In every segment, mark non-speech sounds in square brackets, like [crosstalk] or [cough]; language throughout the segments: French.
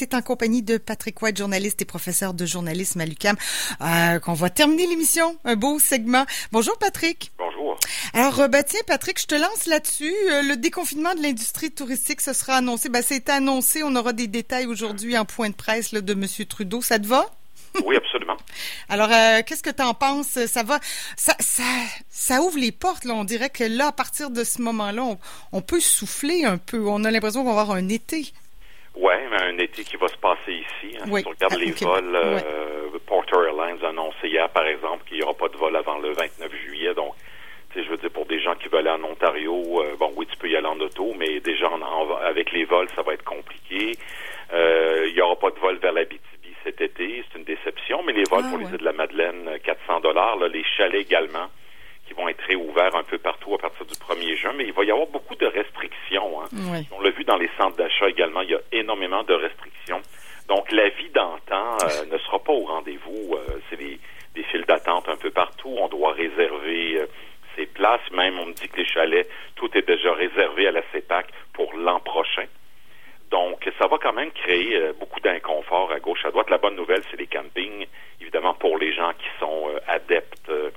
c'est en compagnie de Patrick White, journaliste et professeur de journalisme à l'UQAM, euh, qu'on va terminer l'émission. Un beau segment. Bonjour Patrick. Bonjour. Alors, euh, ben, tiens, Patrick, je te lance là-dessus. Euh, le déconfinement de l'industrie touristique, ce sera annoncé. Ben, été annoncé. On aura des détails aujourd'hui en point de presse là, de M. Trudeau. Ça te va? Oui, absolument. [laughs] Alors, euh, qu'est-ce que tu en penses? Ça va, ça, ça, ça ouvre les portes. Là. On dirait que là, à partir de ce moment-là, on, on peut souffler un peu. On a l'impression qu'on va avoir un été. Oui, mais un été qui va se passer ici. Hein. Oui. Si on regarde Ah, les vols, euh. Porter Airlines a annoncé hier, par exemple, qu'il n'y aura pas de vol avant le 29 juillet. Donc, je veux dire, pour des gens qui veulent aller en Ontario, euh, bon, oui, tu peux y aller en auto, mais déjà en- en- avec les vols, ça va être compliqué. Euh, Il n'y aura pas de vol vers la BTB cet été. C'est une déception. Mais les vols Ah, pour ouais. les îles de la Madeleine, euh, 400 dollars. Les chalets également, qui vont être réouverts un peu partout à partir du 1er juin. Mais il va y avoir beaucoup de restrictions. Hein. Oui. On l'a vu dans les centres d'achat également, il y a énormément de restrictions. Donc, la vie d'antan euh, ne sera pas au rendez-vous. Euh, c'est des, des files d'attente un peu partout. On doit réserver euh, ses places. Même, on me dit que les chalets, tout est déjà réservé à la CEPAC pour l'an prochain. Donc, ça va quand même créer beaucoup d'inconfort à gauche, à droite. La bonne nouvelle, c'est les campings, évidemment, pour les gens qui sont adeptes euh,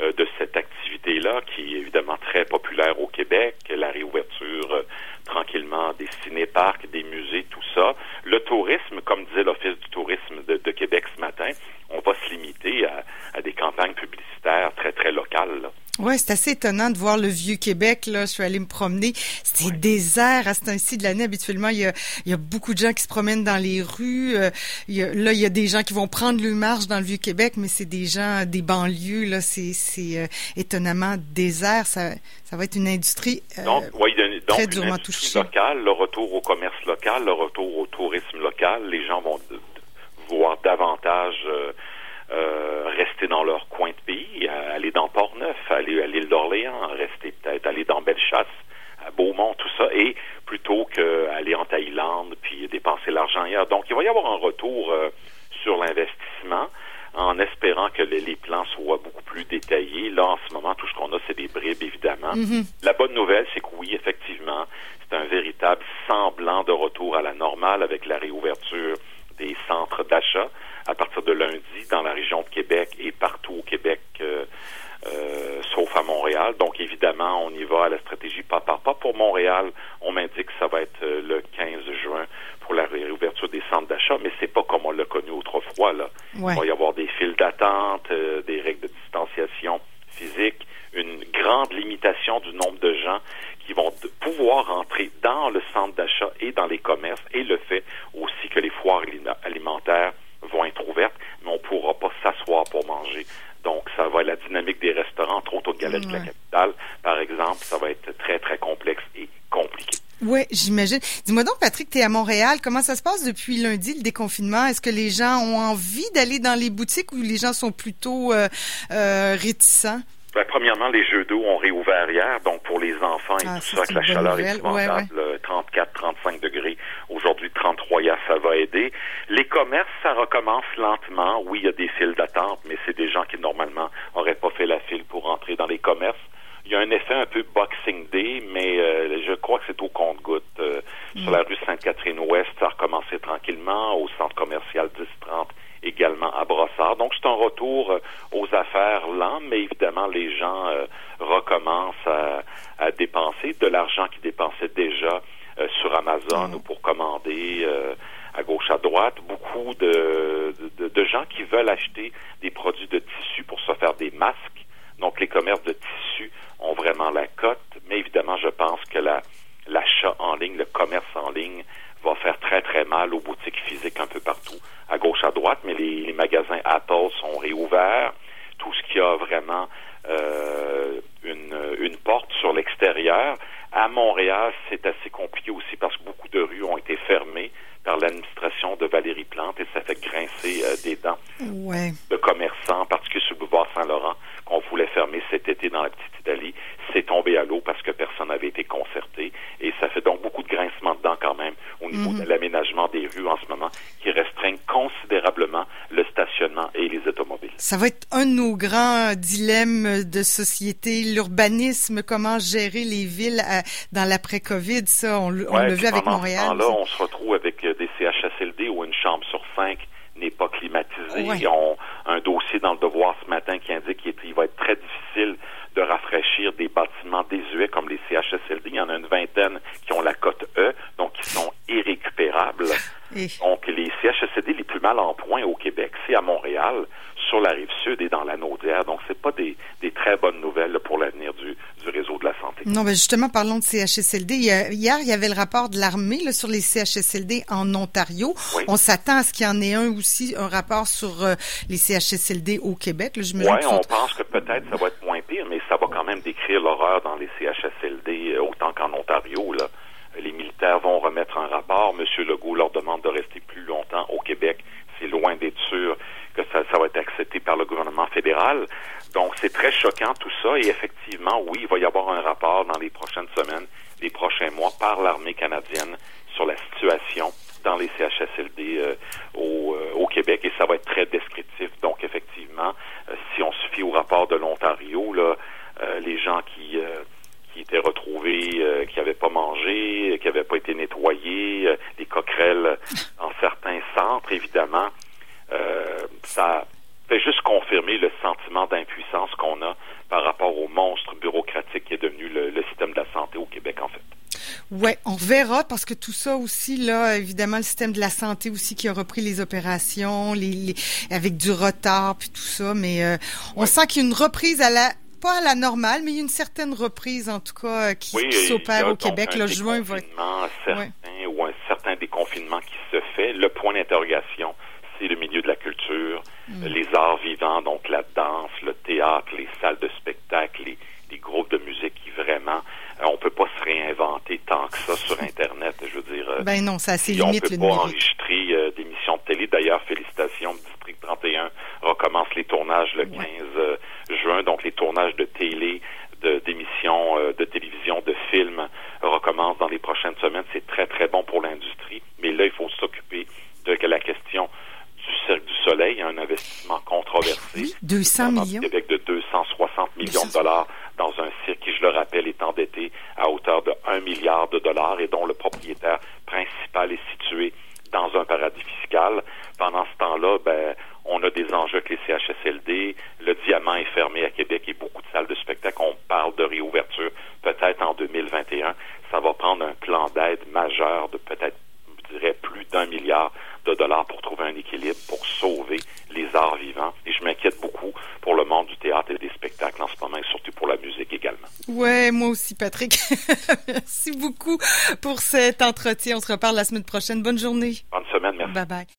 euh, de cette activité-là, qui est évidemment très populaire au Québec, la réouverture euh, tranquillement des ciné-parcs, des musées, tout ça. Le tourisme, comme disait l'Office du tourisme de, de Québec ce matin, on va se limiter à, à des campagnes publicitaires très, très locales. là. Ouais, c'est assez étonnant de voir le vieux Québec. Là, je suis allée me promener. C'était désert à ce temps-ci de l'année. Habituellement, il y, a, il y a beaucoup de gens qui se promènent dans les rues. Euh, il y a- là, il y a des gens qui vont prendre le marche dans le vieux Québec, mais c'est des gens des banlieues. Là, c'est, c'est euh, étonnamment désert. Ça, ça va être une industrie. euh, Donc, oui, donc très une durement industrie touchée. locale, le retour au commerce local, le retour au tourisme local, les gens vont de- de- voir davantage euh, euh, rester dans leur coin de pays, euh, aller dans Port-Neuf, aller à l'île d'Orléans, rester peut-être aller dans Bellechasse, à Beaumont, tout ça, et plutôt qu'aller en Thaïlande puis dépenser l'argent ailleurs. Donc, il va y avoir un retour euh, sur l'investissement en espérant que les, plans soient beaucoup plus détaillés. Là, en ce moment, tout ce qu'on a, c'est des bribes, évidemment. Mhm. La bonne nouvelle, c'est que oui, effectivement, c'est un véritable semblant de retour à la normale avec la réouverture des centres d'achat à partir de lundi dans la région de Québec et partout au Québec, euh, euh, sauf à Montréal. Donc, évidemment, on y va à la stratégie pas par pas. Pour Montréal, on m'indique que ça va être euh, le 15 juin pour la réouverture des centres d'achat, mais c'est pas comme on l'a connu autrefois. Là. Ouais. Il va y avoir des files d'attente, euh, des règles de distanciation physique, une grande limitation du nombre de gens qui vont pouvoir entrer dans le centre d'achat et dans les commerces et le fait aussi que les foires ali- alimentaires vont être ouvertes, mais on ne pourra pas s'asseoir pour manger. Donc, ça va être la dynamique des restaurants, entre autres aux galeries de la Ouais. capitale, par exemple, ça va être très, très complexe et compliqué. Ouais, j'imagine. Dis-moi donc, Patrick, tu es à Montréal. Comment ça se passe depuis lundi, le déconfinement? Est-ce que les gens ont envie d'aller dans les boutiques ou les gens sont plutôt euh, euh, réticents? Ben, premièrement, les jeux d'eau ont réouvert hier, donc pour les enfants et Ah, tout ça, que la chaleur est nouvelle. Épouvantable, euh, 34, 35 degrés. Aujourd'hui, 33 hier, ça va aider. Les commerces, ça recommence lentement. Oui, il y a des files d'attente, mais c'est des gens qui, normalement, auraient pas fait la file pour entrer dans les commerces. Il y a un effet un peu Boxing Day, mais euh, je crois que c'est au compte-goutte. Sur la rue Sainte-Catherine-Ouest, ça a recommencé tranquillement. Au centre commercial 1030, également à Brossard. Donc, c'est un retour euh, aux affaires lent, mais évidemment, les gens euh, recommencent à, à dépenser de l'argent qu'ils dépensaient déjà euh, sur Amazon ou pour commander euh, à gauche, à droite. Beaucoup de, de, de gens qui veulent acheter des produits de tissu pour se faire des masques. Donc, les commerces de tissu ont vraiment la cote, mais évidemment, je pense que la, l'achat en ligne, le commerce en ligne va faire très, très mal aux boutiques physiques un peu partout, à gauche, à droite, mais les, les magasins Apple sont réouverts. Tout ce qui a vraiment euh, une, une porte sur l'extérieur. À Montréal, c'est assez compliqué aussi parce que beaucoup de rues ont été fermées par l'administration de Valérie Plante et ça fait grincer euh, des dents Ouais. de commerçants, en particulier sur le boulevard Saint-Laurent, qu'on voulait fermer cet été dans la petite Italie. C'est tombé à l'eau parce que personne n'avait été concerté. Et ça fait donc beaucoup de grincements de dents quand même au niveau de l'aménagement des rues en ce moment qui restreignent considérablement le stationnement et les automobiles. Ça va être un de nos grands dilemmes de société, l'urbanisme, comment gérer les villes à- dans l'après-Covid, ça, on, on Ouais, l'a vu avec pendant ce Montréal. temps-là, on se retrouve avec euh, des CHSLD chambre sur cinq n'est pas climatisée. Ils ont un dossier dans le devoir ce matin qui indique qu'il va être très difficile de rafraîchir des bâtiments désuets comme les CHSLD. Il y en a une vingtaine qui ont la cote E, donc qui sont irrécupérables. Donc, les CHSLD les plus mal en point au Québec, c'est à Montréal, sur la rive sud et dans la Naudière. Donc, c'est pas des, des, très bonnes nouvelles pour l'avenir du, du, réseau de la santé. Non, mais justement, parlons de CHSLD. Hier, il y avait le rapport de l'armée sur les CHSLD en Ontario. On s'attend à ce qu'il y en ait un aussi, un rapport sur euh, les CHSLD au Québec. Oui, on pense que peut-être ça va être moins pire, mais ça va quand même décrire l'horreur dans les CHSLD euh, autant qu'en Ontario. Là. Les militaires vont remettre un rapport. Monsieur Legault leur demande de rester plus longtemps au Québec. C'est loin d'être sûr que ça, ça va être accepté par le gouvernement Donc, c'est très choquant tout ça. Et effectivement, oui, il va y avoir un rapport dans les prochaines semaines, les prochains mois, par l'armée canadienne sur la situation dans les CHSLD euh, au, euh, au, Québec. Et ça va être très descriptif. Donc, effectivement, euh, si on se au rapport de l'Ontario, là, les gens qui qui étaient retrouvés, qui n'avaient pas mangé, qui n'avaient pas été nettoyés, des coquerelles dans certains centres, évidemment. Euh, ça fait juste confirmer le sentiment d'impuissance qu'on a par rapport au monstre bureaucratique qui est devenu le, le système de la santé au Québec, en fait. Ouais, on verra parce que tout ça aussi là, évidemment le système de la santé aussi qui a repris les opérations, les, les avec du retard puis tout ça, mais euh, on sent qu'il y a une reprise à la pas à la normale, mais il y a une certaine reprise en tout cas euh, qui, oui, qui s'opère au Québec. Le juin va certain ouais. ou un certain déconfinement qui se fait. Le point d'interrogation, Mm. les arts vivants, donc la danse, le théâtre, les salles de spectacle, les, les groupes de musique qui vraiment euh, on peut pas se réinventer tant que ça sur Internet. Je veux dire, euh, ben non, c'est limite le On peut pas enregistrer euh, d'émissions de télé. D'ailleurs, félicitations, District 31 recommence les tournages le ouais. 15 controversé. 200 millions. Québec de 260 millions de dollars dans un cirque qui, je le rappelle, est endetté à hauteur de 1 milliard de dollars et dont le propriétaire principal est situé dans un paradis fiscal. Pendant ce temps-là, ben, on a des enjeux avec les CHSLD. Le diamant est fermé à Québec et beaucoup de salles de spectacle. On parle de réouverture peut-être en 2021. Ça va prendre un plan d'aide majeur de peut-être, je dirais, plus d'un milliard de dollars pour trouver un équilibre, pour sauver les arts vivants. Et je m'inquiète beaucoup pour le monde du théâtre et des spectacles en ce moment, et surtout pour la musique également. Ouais, moi aussi, Patrick. [laughs] merci beaucoup pour cet entretien. On se reparle la semaine prochaine. Bonne journée. Bonne semaine, merci. Bye bye.